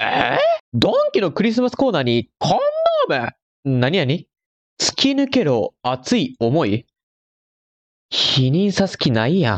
え？ー、ドンキのクリスマスコーナーにコンドーム？何々突き抜けろ熱い思い？否認さす気ないやん。